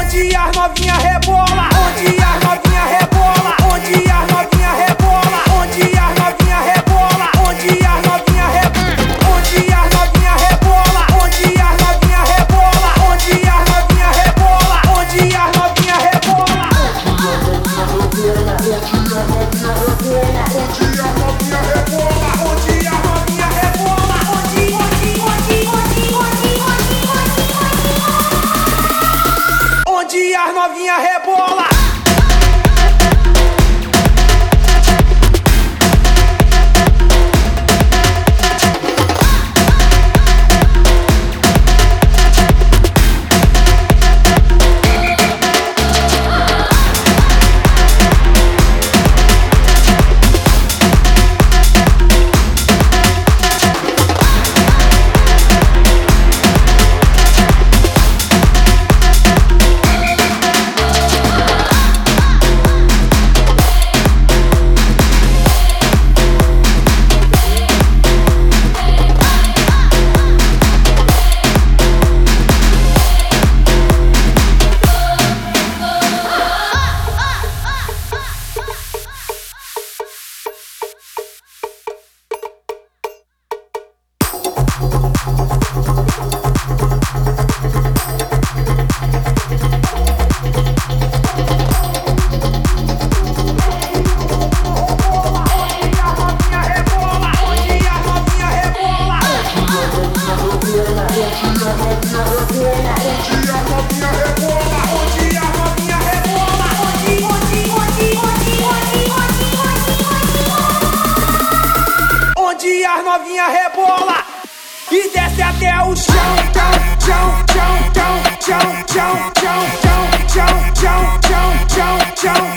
Onde as novinhas rebolam 播了。どこどこどこ? Joe, Joe, Joe, Joe, Joe, Joe, Joe, Joe, Joe, Joe, Joe,